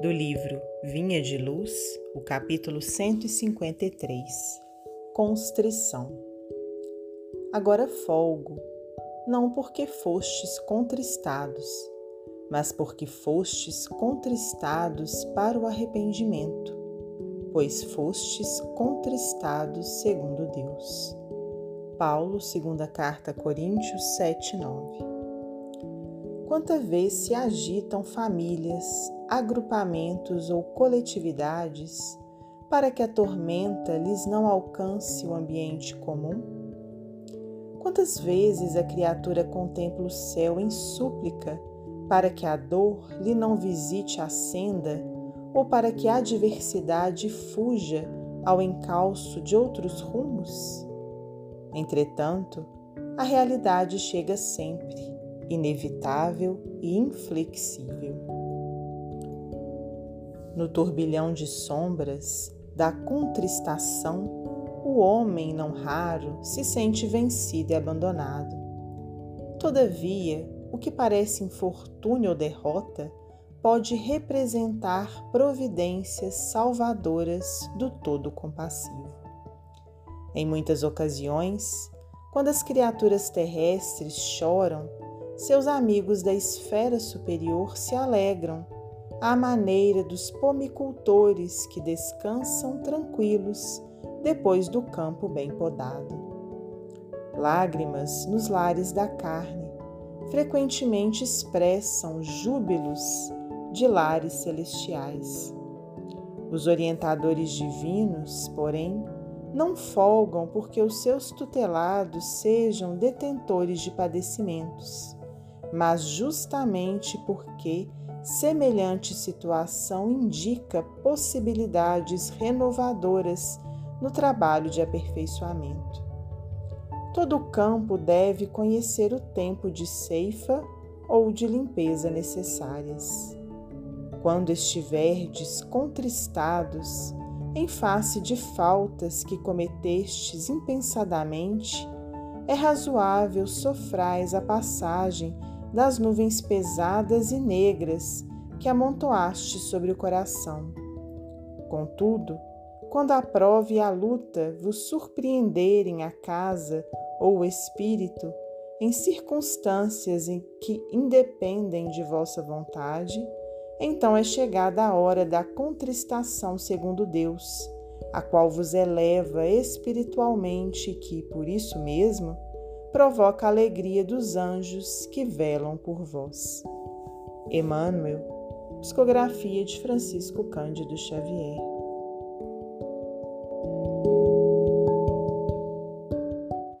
do livro Vinha de Luz, o capítulo 153 Constrição. Agora folgo, não porque fostes contristados, mas porque fostes contristados para o arrependimento, pois fostes contristados segundo Deus. Paulo, segunda carta Coríntios 7, 9. Quanta vez se agitam famílias, agrupamentos ou coletividades para que a tormenta lhes não alcance o ambiente comum? Quantas vezes a criatura contempla o céu em súplica para que a dor lhe não visite a senda ou para que a adversidade fuja ao encalço de outros rumos? Entretanto, a realidade chega sempre inevitável e inflexível. No turbilhão de sombras da contristação, o homem, não raro, se sente vencido e abandonado. Todavia, o que parece infortúnio ou derrota pode representar providências salvadoras do todo compassivo. Em muitas ocasiões, quando as criaturas terrestres choram seus amigos da esfera superior se alegram, à maneira dos pomicultores que descansam tranquilos depois do campo bem podado. Lágrimas nos lares da carne frequentemente expressam júbilos de lares celestiais. Os orientadores divinos, porém, não folgam porque os seus tutelados sejam detentores de padecimentos mas justamente porque semelhante situação indica possibilidades renovadoras no trabalho de aperfeiçoamento. Todo campo deve conhecer o tempo de ceifa ou de limpeza necessárias. Quando estiverdes contristados em face de faltas que cometestes impensadamente, é razoável sofrais a passagem das nuvens pesadas e negras que amontoaste sobre o coração. Contudo, quando a prova e a luta vos surpreenderem a casa ou o espírito em circunstâncias em que independem de vossa vontade, então é chegada a hora da contristação segundo Deus, a qual vos eleva espiritualmente que, por isso mesmo, provoca a alegria dos anjos que velam por vós. Emmanuel, psicografia de Francisco Cândido Xavier.